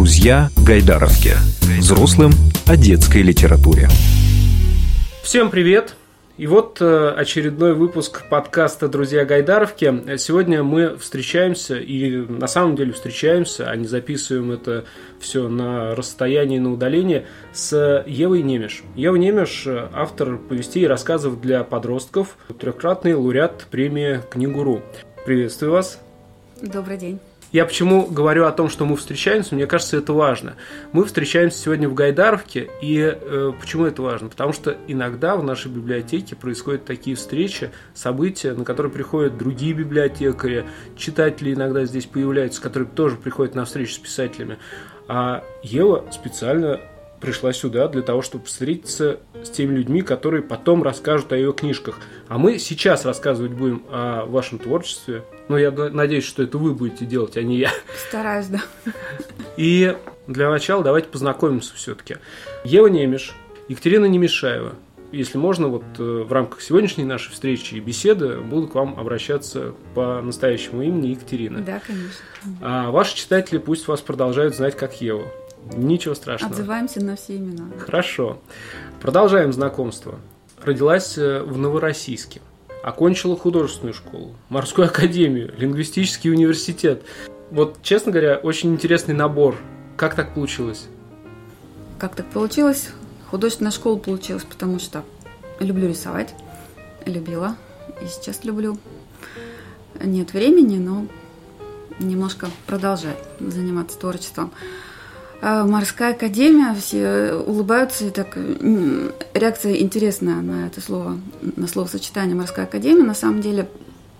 Друзья Гайдаровки. Взрослым о детской литературе. Всем привет! И вот э, очередной выпуск подкаста «Друзья Гайдаровки». Сегодня мы встречаемся, и на самом деле встречаемся, а не записываем это все на расстоянии, на удалении, с Евой Немеш. Ева Немеш – автор повестей и рассказов для подростков, трехкратный лауреат премии «Книгуру». Приветствую вас. Добрый день. Я почему говорю о том, что мы встречаемся, мне кажется, это важно. Мы встречаемся сегодня в Гайдаровке, и э, почему это важно? Потому что иногда в нашей библиотеке происходят такие встречи, события, на которые приходят другие библиотекари, читатели иногда здесь появляются, которые тоже приходят на встречу с писателями. А Ева специально пришла сюда для того, чтобы встретиться с теми людьми, которые потом расскажут о ее книжках. А мы сейчас рассказывать будем о вашем творчестве. Но я надеюсь, что это вы будете делать, а не я. Стараюсь, да. И для начала давайте познакомимся все-таки. Ева Немеш, Екатерина Немешаева. Если можно, вот э, в рамках сегодняшней нашей встречи и беседы буду к вам обращаться по настоящему имени Екатерина. Да, конечно. А ваши читатели пусть вас продолжают знать как Еву. Ничего страшного. Отзываемся на все имена. Хорошо. Продолжаем знакомство. Родилась э, в Новороссийске. Окончила художественную школу, морскую академию, лингвистический университет. Вот, честно говоря, очень интересный набор. Как так получилось? Как так получилось? Художественная школа получилась, потому что люблю рисовать, любила и сейчас люблю. Нет времени, но немножко продолжаю заниматься творчеством. А, морская академия, все улыбаются, и так реакция интересная на это слово, на словосочетание морская академия. На самом деле,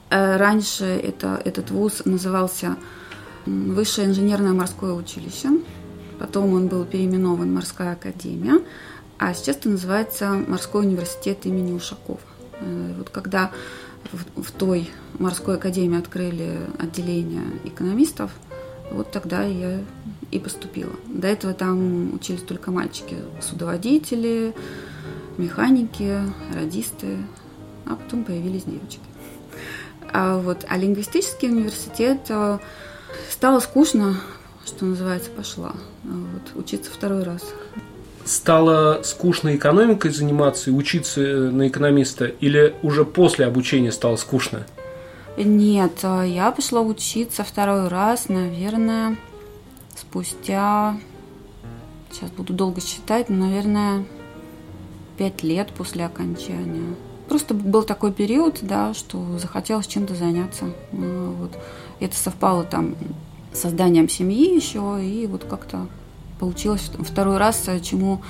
э, раньше это, этот вуз назывался Высшее инженерное морское училище, потом он был переименован Морская академия, а сейчас это называется Морской университет имени Ушакова. Э, вот когда в той морской академии открыли отделение экономистов, вот тогда я и поступила. До этого там учились только мальчики, судоводители, механики, радисты, а потом появились девочки. А вот а лингвистический университет э, стало скучно, что называется, пошла вот, учиться второй раз. Стало скучно экономикой заниматься и учиться э, на экономиста, или уже после обучения стало скучно? Нет, э, я пошла учиться второй раз, наверное, спустя, сейчас буду долго считать, но, наверное, пять лет после окончания. Просто был такой период, да, что захотелось чем-то заняться. А, вот. Это совпало там с созданием семьи еще, и вот как-то получилось второй раз, чему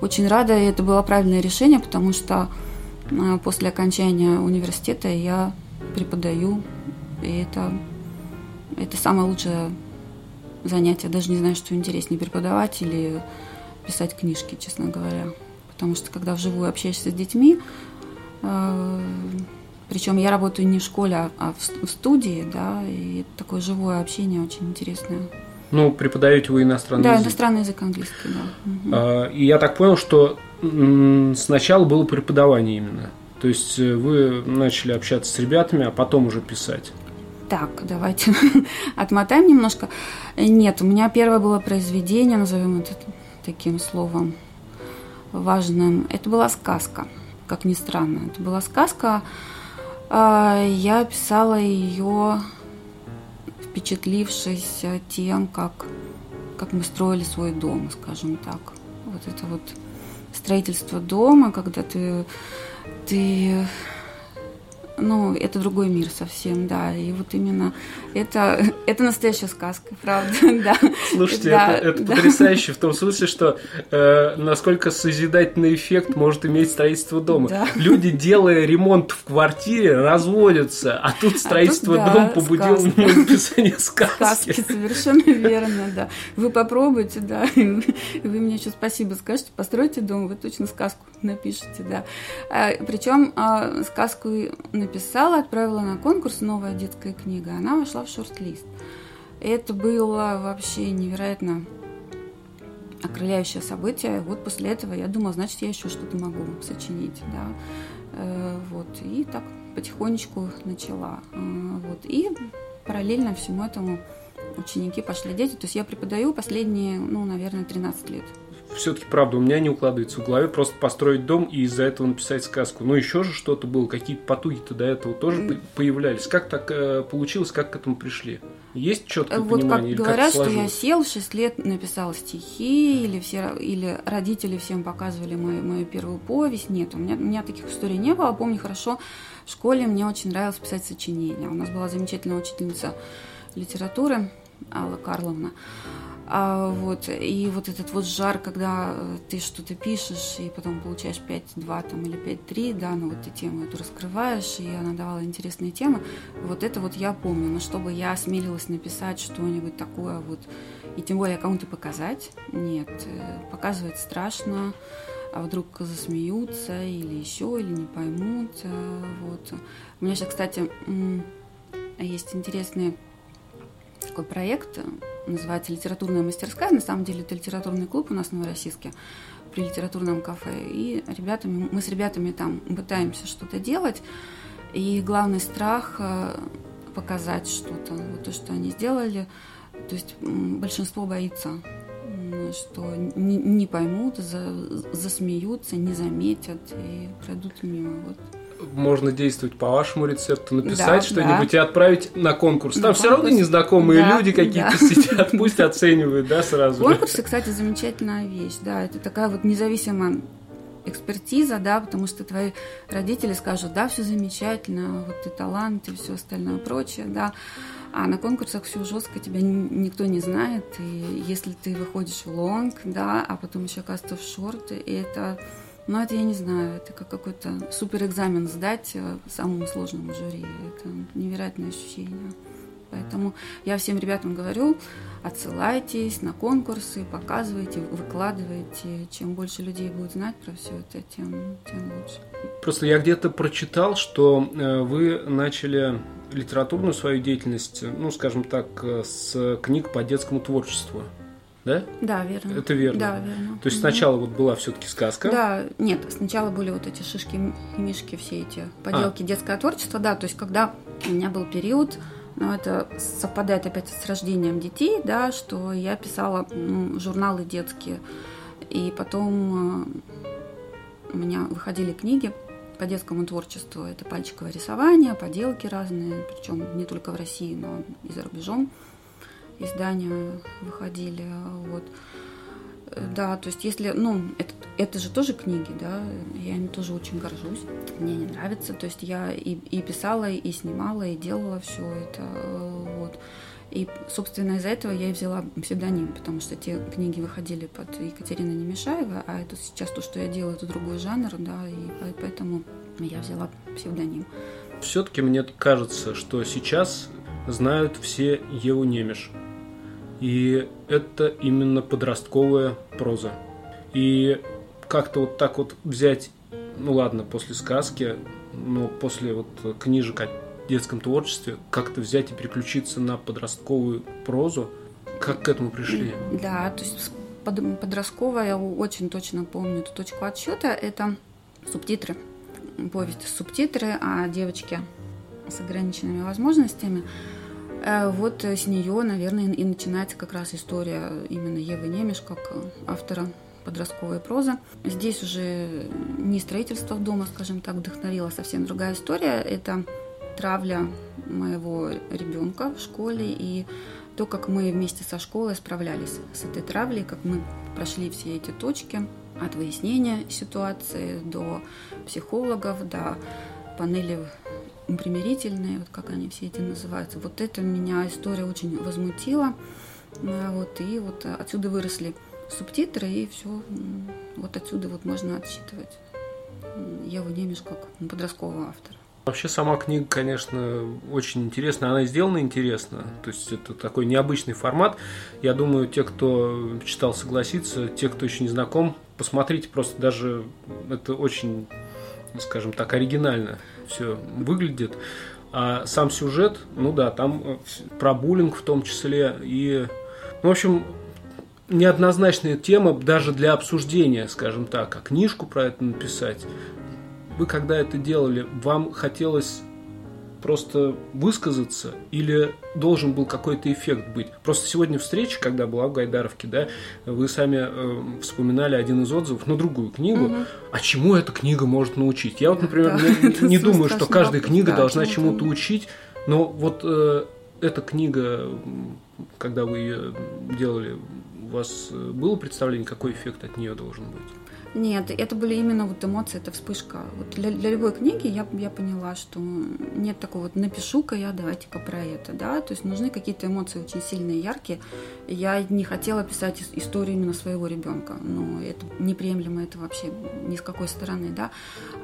очень рада, и это было правильное решение, потому что а, после окончания университета я преподаю, и это, это самое лучшее занятия. Даже не знаю, что интереснее, преподавать или писать книжки, честно говоря. Потому что когда вживую общаешься с детьми, э, причем я работаю не в школе, а в, студии, да, и такое живое общение очень интересное. Ну, преподаете вы иностранный да, язык? Да, иностранный язык английский, да. А, и я так понял, что сначала было преподавание именно. То есть э, вы начали общаться с ребятами, а потом уже писать. Так, давайте отмотаем немножко. Нет, у меня первое было произведение, назовем это таким словом важным. Это была сказка, как ни странно. Это была сказка. А, я писала ее, впечатлившись тем, как, как мы строили свой дом, скажем так. Вот это вот строительство дома, когда ты, ты ну, это другой мир совсем, да. И вот именно это, это настоящая сказка, правда, да. Слушайте, да, это, это да. потрясающе в том смысле, что э, насколько созидательный эффект может иметь строительство дома. Да. Люди, делая ремонт в квартире, разводятся, а тут строительство а тут, дома да, побудило меня написание сказки. Сказки, совершенно верно, да. Вы попробуйте, да, вы мне еще спасибо скажете, постройте дом, вы точно сказку напишите, да. А, причем а, сказку написала, отправила на конкурс «Новая детская книга». Она вошла в шорт-лист. Это было вообще невероятно окрыляющее событие. Вот после этого я думала, значит, я еще что-то могу сочинить, да. Э, вот, и так потихонечку начала. Э, вот, и параллельно всему этому ученики, пошли дети. То есть я преподаю последние, ну, наверное, 13 лет все-таки, правда, у меня не укладывается в голове просто построить дом и из-за этого написать сказку. Ну, еще же что-то было, какие-то потуги-то до этого тоже mm. появлялись. Как так э, получилось, как к этому пришли? Есть четкое вот понимание? Как или говорят, как что я сел, 6 лет написал стихи, или, все, или родители всем показывали мою, мою первую повесть. Нет, у меня, у меня таких историй не было. Помню хорошо, в школе мне очень нравилось писать сочинения. У нас была замечательная учительница литературы Алла Карловна. А, вот, и вот этот вот жар, когда э, ты что-то пишешь, и потом получаешь 5-2 там, или 5-3, да, ну вот ты тему эту раскрываешь, и она давала интересные темы, вот это вот я помню. Но чтобы я осмелилась написать что-нибудь такое вот, и тем более кому-то показать, нет, э, показывать страшно, а вдруг засмеются, или еще, или не поймут, э, вот. У меня сейчас, кстати, есть интересный такой проект, называется «Литературная мастерская». На самом деле это литературный клуб у нас в Новороссийске при литературном кафе. И ребятами, мы с ребятами там пытаемся что-то делать. И главный страх э, показать что-то, вот то, что они сделали. То есть большинство боится, что не, не поймут, за, засмеются, не заметят и пройдут мимо. Вот можно действовать по вашему рецепту, написать да, что-нибудь да. и отправить на конкурс. Там на все конкурс. равно незнакомые да, люди какие-то да. сидят, пусть оценивают, да, сразу. Конкурсы, кстати, замечательная вещь, да, это такая вот независимая экспертиза, да, потому что твои родители скажут, да, все замечательно, вот ты талант и все остальное прочее, да, а на конкурсах все жестко, тебя никто не знает, и если ты выходишь в лонг, да, а потом еще оказывается в шорты, и это но это я не знаю, это как какой-то супер экзамен сдать э, самому сложному жюри. Это невероятное ощущение. Поэтому я всем ребятам говорю, отсылайтесь на конкурсы, показывайте, выкладывайте. Чем больше людей будет знать про все это, тем, тем лучше. Просто я где-то прочитал, что э, вы начали литературную свою деятельность, ну, скажем так, э, с книг по детскому творчеству да? Да, верно. Это верно. Да, верно. То есть сначала вот была все-таки сказка. Да, нет, сначала были вот эти шишки мишки, все эти поделки а. детское творчество, да, то есть когда у меня был период, но ну, это совпадает опять с рождением детей, да, что я писала ну, журналы детские, и потом э, у меня выходили книги по детскому творчеству. Это пальчиковое рисование, поделки разные, причем не только в России, но и за рубежом издания выходили. Вот. Да, то есть если, ну, это, это же тоже книги, да, я ими тоже очень горжусь, мне не нравится, то есть я и, и писала, и снимала, и делала все это, вот. И, собственно, из-за этого я и взяла псевдоним, потому что те книги выходили под Екатерина Немешаева, а это сейчас то, что я делаю, это другой жанр, да, и поэтому я взяла псевдоним. Все-таки мне кажется, что сейчас знают все Еву Немеш. И это именно подростковая проза. И как-то вот так вот взять, ну ладно, после сказки, но после вот книжек о детском творчестве, как-то взять и переключиться на подростковую прозу, как к этому пришли? Да, то есть подростковая, я очень точно помню эту точку отсчета, это субтитры, повесть субтитры о девочке с ограниченными возможностями. Э, вот с нее, наверное, и начинается как раз история именно Евы Немеш, как автора подростковой прозы. Здесь уже не строительство дома, скажем так, вдохновила совсем другая история. Это травля моего ребенка в школе и то, как мы вместе со школой справлялись с этой травлей, как мы прошли все эти точки от выяснения ситуации до психологов, до панели примирительные, вот как они все эти называются. Вот это меня история очень возмутила. Э, вот, и вот отсюда выросли субтитры, и все, вот отсюда вот можно отсчитывать Еву Немеш как подросткового автора. Вообще сама книга, конечно, очень интересная. Она сделана интересно. То есть это такой необычный формат. Я думаю, те, кто читал, согласится. Те, кто еще не знаком, посмотрите. Просто даже это очень, скажем так, оригинально все выглядит. А сам сюжет, ну да, там э, про буллинг в том числе. И, ну, в общем, неоднозначная тема даже для обсуждения, скажем так, а книжку про это написать. Вы когда это делали, вам хотелось просто высказаться или должен был какой-то эффект быть? Просто сегодня встреча, когда была в Гайдаровке, да, вы сами э, вспоминали один из отзывов на другую книгу. Угу. А чему эта книга может научить? Я вот, например, да, не, не думаю, что каждая книга да, должна чему-то учить, но вот э, эта книга, когда вы ее делали, у вас э, было представление, какой эффект от нее должен быть? Нет, это были именно вот эмоции, это вспышка. Вот для, для любой книги я, я поняла, что нет такого вот напишу-ка я, давайте-ка про это, да, то есть нужны какие-то эмоции очень сильные, яркие. Я не хотела писать историю именно своего ребенка, но это неприемлемо, это вообще ни с какой стороны, да.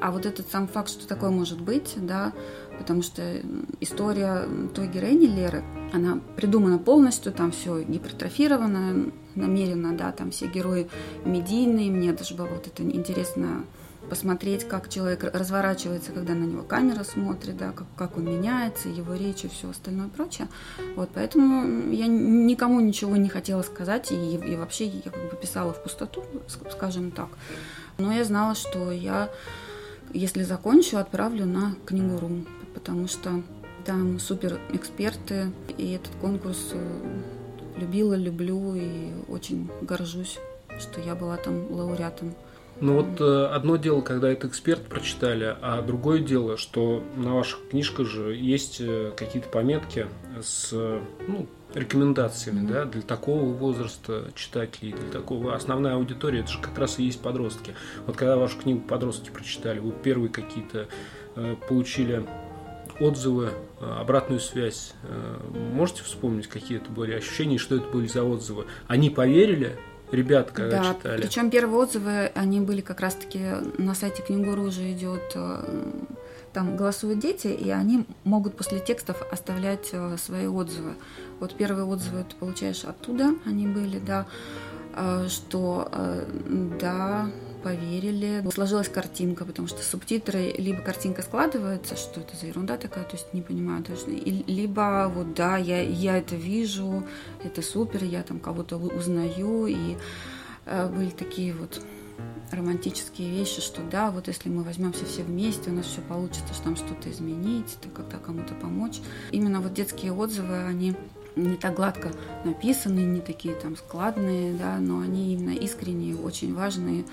А вот этот сам факт, что такое может быть, да, потому что история той героини Леры, она придумана полностью, там все гипертрофировано, намеренно, да, там все герои медийные, мне даже было вот это интересно посмотреть, как человек разворачивается, когда на него камера смотрит, да, как, как он меняется, его речь и все остальное прочее. Вот, поэтому я никому ничего не хотела сказать, и, и вообще я как бы писала в пустоту, скажем так. Но я знала, что я, если закончу, отправлю на книгу Рум, потому что там супер эксперты, и этот конкурс э, любила, люблю и очень горжусь, что я была там лауреатом. Ну вот э, одно дело, когда это эксперт прочитали, а другое дело, что на ваших книжках же есть э, какие-то пометки с ну, рекомендациями, mm-hmm. да, для такого возраста читателей, для такого основная аудитория, это же как раз и есть подростки. Вот когда вашу книгу подростки прочитали, вы первые какие-то э, получили отзывы, э, обратную связь. Э, можете вспомнить, какие это были ощущения, что это были за отзывы? Они поверили, ребята, когда да, читали? причем первые отзывы, они были как раз-таки на сайте Книгуру уже идет э, там голосуют дети, и они могут после текстов оставлять свои отзывы. Вот первые отзывы ты получаешь оттуда, они были, да, что да, поверили. Сложилась картинка, потому что субтитры, либо картинка складывается, что это за ерунда такая, то есть не понимаю точно, либо вот да, я, я это вижу, это супер, я там кого-то узнаю, и э, были такие вот романтические вещи, что да, вот если мы возьмемся все вместе, у нас все получится, что там что-то изменить, когда кому-то помочь. Именно вот детские отзывы, они не так гладко написаны, не такие там складные, да, но они именно искренние, очень важные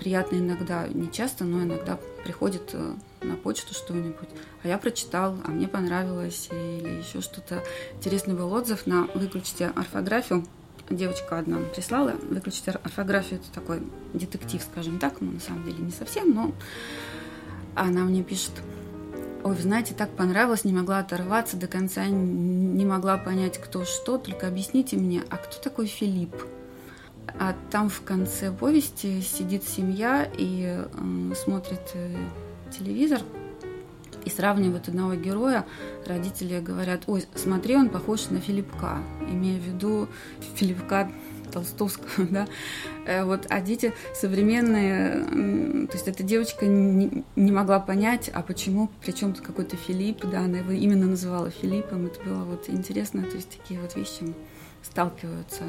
приятно иногда, не часто, но иногда приходит э, на почту что-нибудь, а я прочитал, а мне понравилось, или еще что-то. Интересный был отзыв на «Выключите орфографию». Девочка одна прислала «Выключите орфографию» — это такой детектив, скажем так, ну, на самом деле не совсем, но она мне пишет Ой, вы знаете, так понравилось, не могла оторваться до конца, не могла понять, кто что, только объясните мне, а кто такой Филипп? А там в конце повести сидит семья и э, смотрит телевизор и сравнивают одного героя. Родители говорят, ой, смотри, он похож на Филиппка, имея в виду Филиппка Толстовского, да, э, вот, а дети современные, то есть эта девочка не, не могла понять, а почему, причем тут какой-то Филипп, да, она его именно называла Филиппом, это было вот интересно, то есть такие вот вещи сталкиваются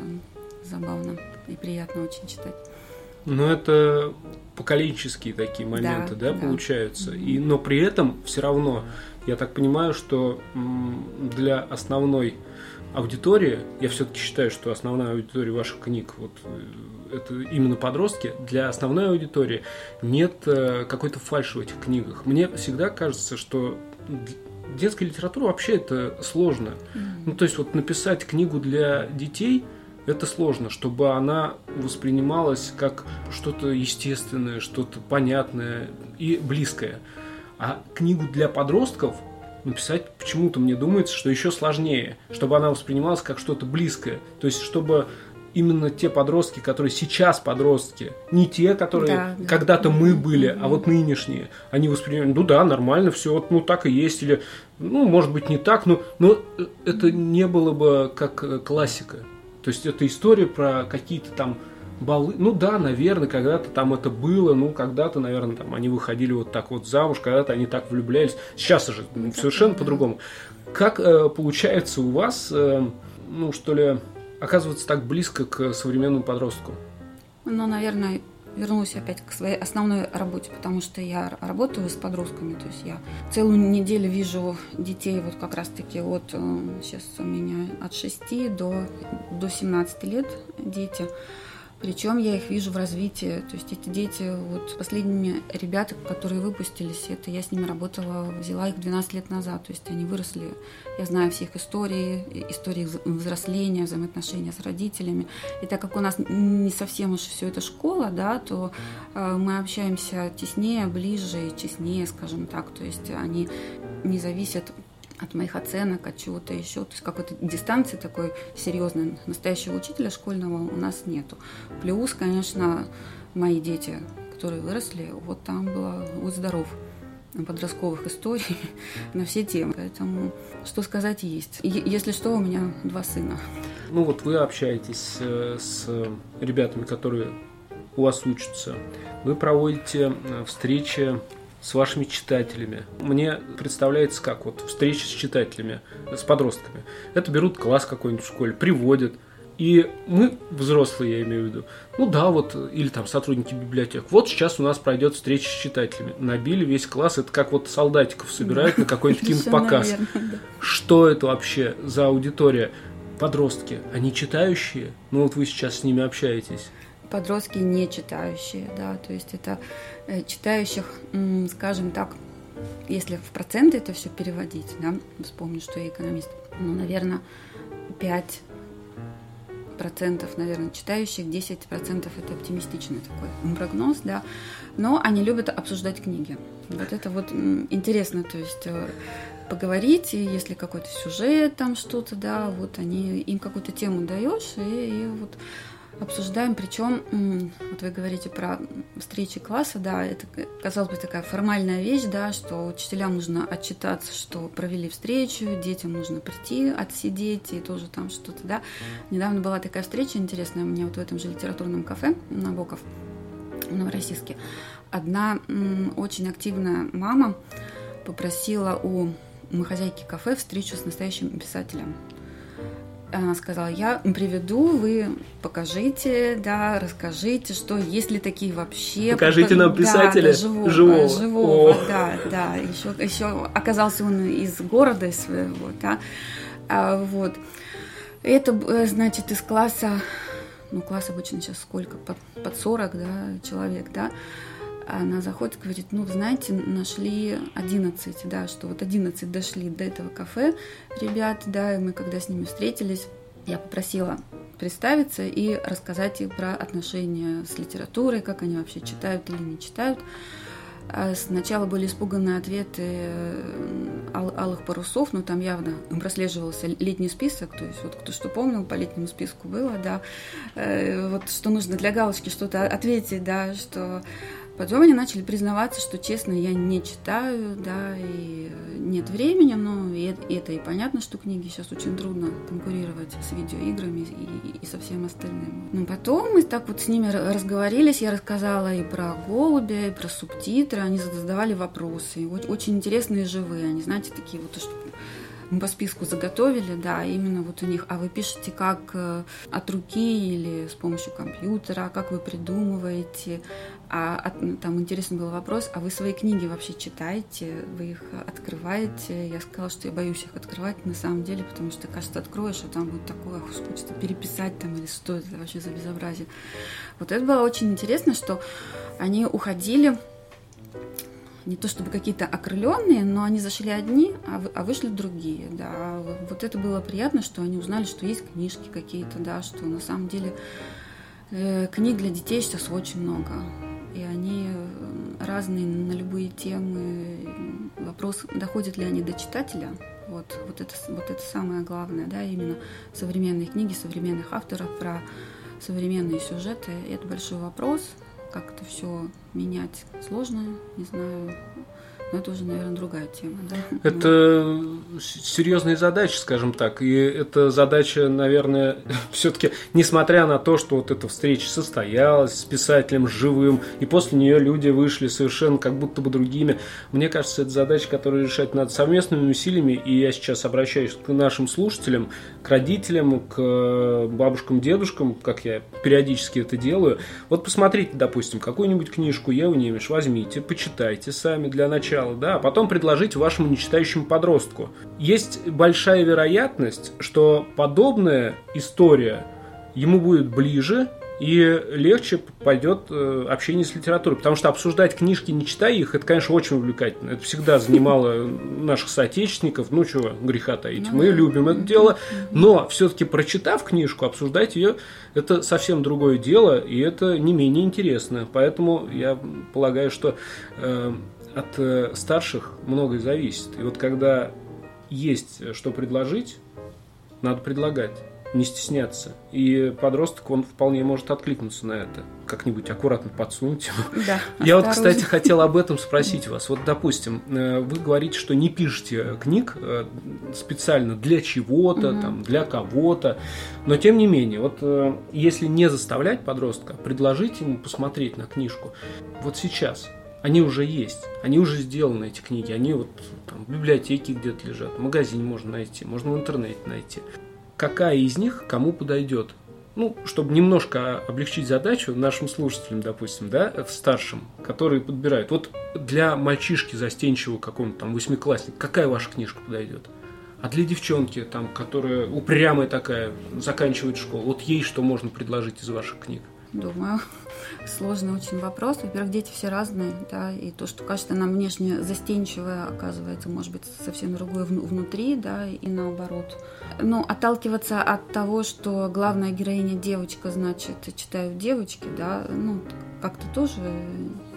забавно и приятно очень читать. Ну, это поколенческие такие моменты, да, да, да. получаются. И, но при этом все равно, я так понимаю, что для основной аудитории, я все-таки считаю, что основная аудитория ваших книг, вот э, это именно подростки, для основной аудитории нет э, какой-то фальши в этих книгах. Мне всегда кажется, что детская литература вообще это сложно. Mm-hmm. Ну, то есть вот написать книгу для детей – это сложно, чтобы она воспринималась как что-то естественное, что-то понятное и близкое. А книгу для подростков написать почему-то мне думается, что еще сложнее, чтобы она воспринималась как что-то близкое. То есть, чтобы именно те подростки, которые сейчас подростки, не те, которые да, да. когда-то мы были, а вот нынешние, они воспринимают, ну да, нормально, все, вот, ну так и есть, или, ну, может быть, не так, но, но это не было бы как э, классика. То есть это история про какие-то там балы. Ну да, наверное, когда-то там это было, ну когда-то, наверное, там они выходили вот так вот замуж, когда-то они так влюблялись. Сейчас же ну, совершенно по-другому. Как э, получается у вас, э, ну что ли, оказываться так близко к современному подростку? Ну, наверное, вернулась опять к своей основной работе, потому что я работаю с подростками, то есть я целую неделю вижу детей вот как раз-таки вот сейчас у меня от 6 до, до 17 лет дети. Причем я их вижу в развитии. То есть эти дети, вот последними ребята, которые выпустились, это я с ними работала, взяла их 12 лет назад. То есть они выросли. Я знаю все их истории, истории взросления, взаимоотношения с родителями. И так как у нас не совсем уж все это школа, да, то э, мы общаемся теснее, ближе и честнее, скажем так. То есть они не зависят от моих оценок, от чего-то еще. То есть какой-то дистанции такой серьезной настоящего учителя школьного у нас нету. Плюс, конечно, мои дети, которые выросли, вот там было «Будь здоров» подростковых историй на все темы. Поэтому что сказать есть. Если что, у меня два сына. Ну вот вы общаетесь э, с ребятами, которые у вас учатся. Вы проводите э, встречи с вашими читателями. Мне представляется как вот встреча с читателями, с подростками. Это берут класс какой-нибудь в школе, приводят. И мы, взрослые, я имею в виду, ну да, вот, или там сотрудники библиотек, вот сейчас у нас пройдет встреча с читателями. Набили весь класс, это как вот солдатиков собирают на какой-то кинопоказ. Что это вообще за аудитория? Подростки, они читающие? Ну вот вы сейчас с ними общаетесь подростки не читающие, да, то есть это э, читающих, скажем так, если в проценты это все переводить, да, вспомню, что я экономист, ну, наверное, 5 процентов, наверное, читающих, 10 процентов это оптимистичный такой прогноз, да, но они любят обсуждать книги. Вот это вот интересно, то есть э, поговорить, и если какой-то сюжет там что-то, да, вот они, им какую-то тему даешь, и, и вот обсуждаем, причем, вот вы говорите про встречи класса, да, это, казалось бы, такая формальная вещь, да, что учителям нужно отчитаться, что провели встречу, детям нужно прийти, отсидеть и тоже там что-то, да. Недавно была такая встреча интересная у меня вот в этом же литературном кафе Набоков в Новороссийске. Одна очень активная мама попросила у хозяйки кафе встречу с настоящим писателем она сказала, я приведу, вы покажите, да, расскажите, что есть ли такие вообще. Покажите нам писателя да, да, живого, живого, живого да, да. Еще, еще оказался он из города своего, да. А, вот. Это, э, значит, из класса, ну, класс обычно сейчас сколько, под, под 40, да, человек, да. Она заходит и говорит, ну, знаете, нашли 11, да, что вот 11 дошли до этого кафе, ребят, да, и мы когда с ними встретились, я попросила представиться и рассказать им про отношения с литературой, как они вообще читают или не читают. А сначала были испуганные ответы э, ал- алых парусов, но там явно прослеживался летний список, то есть вот кто что помнил, по летнему списку было, да, э, вот что нужно для галочки что-то ответить, да, что Потом они начали признаваться, что, честно, я не читаю, да, и нет времени, но это и понятно, что книги сейчас очень трудно конкурировать с видеоиграми и, и со всем остальным. Но потом мы так вот с ними разговорились, я рассказала и про голубя, и про субтитры, они задавали вопросы, очень интересные живые, они, знаете, такие вот, что мы по списку заготовили, да, именно вот у них, а вы пишете как э, от руки или с помощью компьютера, как вы придумываете, а ну, там интересный был вопрос, а вы свои книги вообще читаете, вы их открываете? Я сказала, что я боюсь их открывать на самом деле, потому что, кажется, откроешь, а там будет такое, хочется переписать там, или что это вообще за безобразие. Вот это было очень интересно, что они уходили не то чтобы какие-то окрыленные, но они зашли одни, а, а вышли другие, да. Вот это было приятно, что они узнали, что есть книжки какие-то, да, что на самом деле э, книг для детей сейчас очень много, и они э, разные на любые темы. Вопрос, доходят ли они до читателя, вот, вот, это, вот это самое главное, да, именно современные книги, современных авторов про современные сюжеты, это большой вопрос, как это все менять сложно, не знаю. Но это уже, наверное, другая тема. Да? Это серьезная задача, скажем так. И эта задача, наверное, все-таки, несмотря на то, что вот эта встреча состоялась с писателем живым, и после нее люди вышли совершенно как будто бы другими, мне кажется, это задача, которую решать надо совместными усилиями. И я сейчас обращаюсь к нашим слушателям, к родителям, к бабушкам, дедушкам, как я периодически это делаю. Вот посмотрите, допустим, какую-нибудь книжку Евы Немеш, возьмите, почитайте сами для начала сначала, да, а потом предложить вашему нечитающему подростку. Есть большая вероятность, что подобная история ему будет ближе, и легче пойдет э, общение с литературой. Потому что обсуждать книжки, не читая их, это, конечно, очень увлекательно. Это всегда занимало наших соотечественников. Ну, чего греха таить. Мы ну любим это дело. Но все-таки, прочитав книжку, обсуждать ее, это совсем другое дело, и это не менее интересно. Поэтому я полагаю, что э, от э, старших многое зависит. И вот когда есть э, что предложить, надо предлагать, не стесняться. И подросток, он вполне может откликнуться на это. Как-нибудь аккуратно подсунуть ему. Да, Я вот, кстати, хотел об этом спросить вас. Вот, допустим, э, вы говорите, что не пишете книг специально для чего-то, угу. там, для кого-то. Но, тем не менее, вот если не заставлять подростка, предложить ему посмотреть на книжку. Вот сейчас – они уже есть, они уже сделаны, эти книги, они вот там, в библиотеке где-то лежат, в магазине можно найти, можно в интернете найти. Какая из них кому подойдет? Ну, чтобы немножко облегчить задачу нашим слушателям, допустим, да, старшим, которые подбирают. Вот для мальчишки застенчивого какого-нибудь там восьмиклассника, какая ваша книжка подойдет? А для девчонки, там, которая упрямая такая, заканчивает школу, вот ей что можно предложить из ваших книг? Думаю, сложный очень вопрос. Во-первых, дети все разные, да, и то, что кажется нам внешне застенчивое, оказывается, может быть, совсем другое внутри, да, и наоборот. Но отталкиваться от того, что главная героиня девочка, значит, читают девочки, да, ну, как-то тоже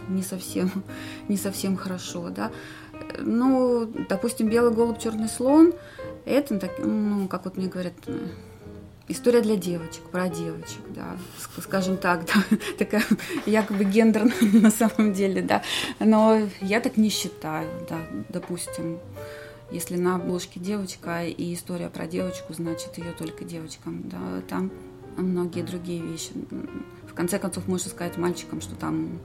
не совсем, не совсем хорошо, да. Ну, допустим, белый голубь, черный слон, это, ну, как вот мне говорят, история для девочек, про девочек, да, скажем так, да, такая якобы гендерная на самом деле, да, но я так не считаю, да, допустим, если на обложке девочка и история про девочку, значит ее только девочкам, да, там многие другие вещи. В конце концов, можно сказать мальчикам, что там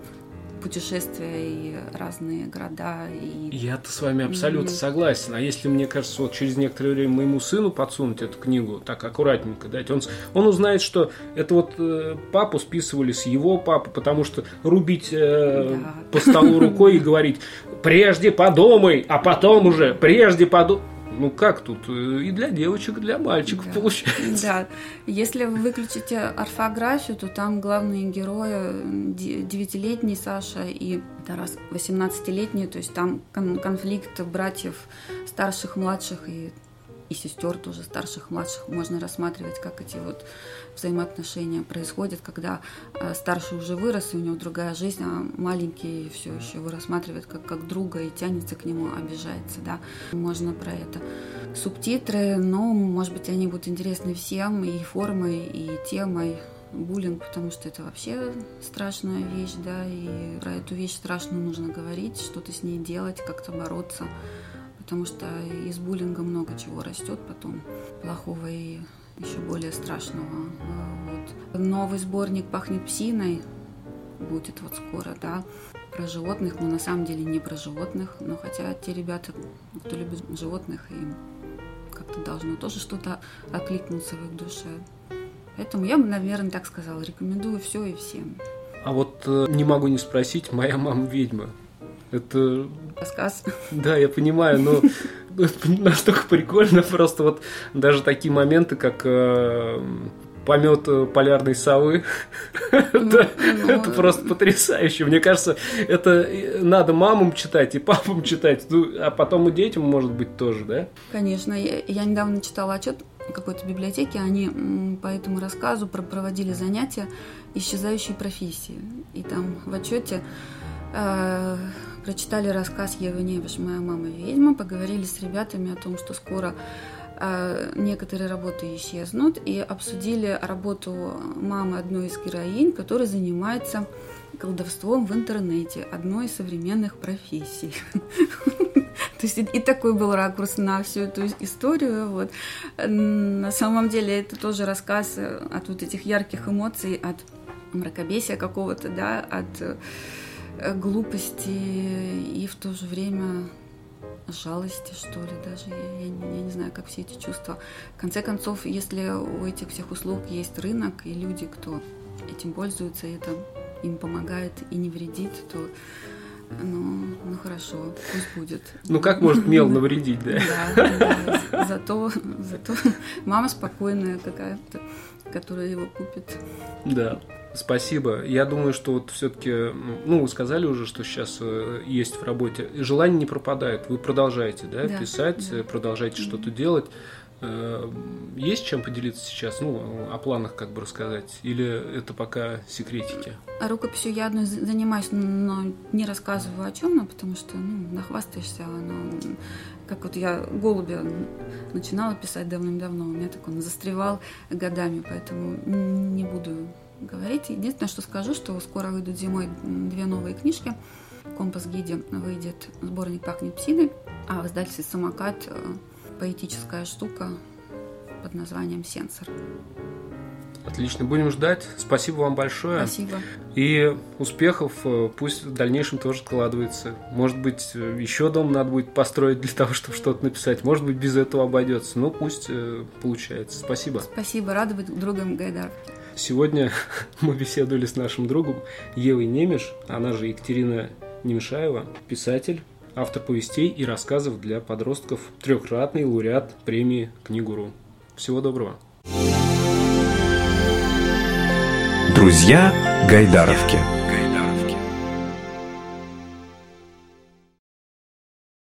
путешествия и разные города. И... Я-то с вами абсолютно mm-hmm. согласен. А если, мне кажется, вот через некоторое время моему сыну подсунуть эту книгу, так аккуратненько дать, он, он узнает, что это вот э, папу списывали с его папы, потому что рубить э, да. по столу рукой и говорить «прежде подумай, а потом уже, прежде подумай». Ну как тут? Э, и для девочек, и для мальчиков да. получается. Да. Если вы выключите орфографию, то там главные герои девятилетний Саша и Тарас 18-летний, то есть там конфликт братьев старших, младших и и сестер тоже старших, младших можно рассматривать, как эти вот взаимоотношения происходят, когда э, старший уже вырос, и у него другая жизнь, а маленький все еще его рассматривает как, как друга и тянется к нему, обижается, да. Можно про это. Субтитры, но, может быть, они будут интересны всем, и формой, и темой, буллинг, потому что это вообще страшная вещь, да, и про эту вещь страшно нужно говорить, что-то с ней делать, как-то бороться потому что из буллинга много чего растет потом, плохого и еще более страшного. Вот. Новый сборник «Пахнет псиной» будет вот скоро, да, про животных, но на самом деле не про животных, но хотя те ребята, кто любит животных, им как-то должно тоже что-то откликнуться в их душе. Поэтому я бы, наверное, так сказала, рекомендую все и всем. А вот э, не могу не спросить, моя мама ведьма. Это... Рассказ. Да, я понимаю, но настолько прикольно, просто вот даже такие моменты, как э, помет э, полярной совы. Ну, это, ну, это просто потрясающе. Мне кажется, это надо мамам читать и папам читать, ну, а потом и детям, может быть, тоже, да? Конечно. Я, я недавно читала отчет какой-то библиотеки, они по этому рассказу проводили занятия исчезающей профессии. И там в отчете э, прочитали рассказ Евы Невиш «Моя мама ведьма», поговорили с ребятами о том, что скоро э, некоторые работы исчезнут, и обсудили работу мамы одной из героинь, которая занимается колдовством в интернете, одной из современных профессий. То есть и такой был ракурс на всю эту историю. Вот. На самом деле это тоже рассказ от вот этих ярких эмоций, от мракобесия какого-то, да, от э, глупости и в то же время жалости, что ли, даже я, я, я не знаю, как все эти чувства. В конце концов, если у этих всех услуг есть рынок и люди, кто этим пользуются, и это им помогает и не вредит, то ну, ну хорошо, пусть будет. Ну как может мел навредить, да? Да, да. Зато, зато мама спокойная какая-то, которая его купит. Да. Спасибо. Я думаю, что вот все-таки, ну, вы сказали уже, что сейчас э, есть в работе. Желание не пропадает. Вы продолжаете, да, да писать, да. продолжаете да. что-то делать. Э, есть чем поделиться сейчас? Ну, о планах как бы рассказать? Или это пока секретики? А рукописью я одной занимаюсь, но не рассказываю о чем, потому что, ну, нахвастаешься, но как вот я голубя начинала писать давным-давно, у меня так он застревал годами, поэтому не буду говорить. Единственное, что скажу, что скоро выйдут зимой две новые книжки. Компас Гиди выйдет сборник «Пахнет псиной», а в издательстве «Самокат» э, поэтическая штука под названием «Сенсор». Отлично, будем ждать. Спасибо вам большое. Спасибо. И успехов э, пусть в дальнейшем тоже складывается. Может быть, э, еще дом надо будет построить для того, чтобы что-то написать. Может быть, без этого обойдется. Но пусть получается. Спасибо. Спасибо, рада быть другом Гайдар. Сегодня мы беседовали с нашим другом Евой Немеш, она же Екатерина Немешаева, писатель, автор повестей и рассказов для подростков, трехкратный лауреат премии «Книгуру». Всего доброго. Друзья Гайдаровки.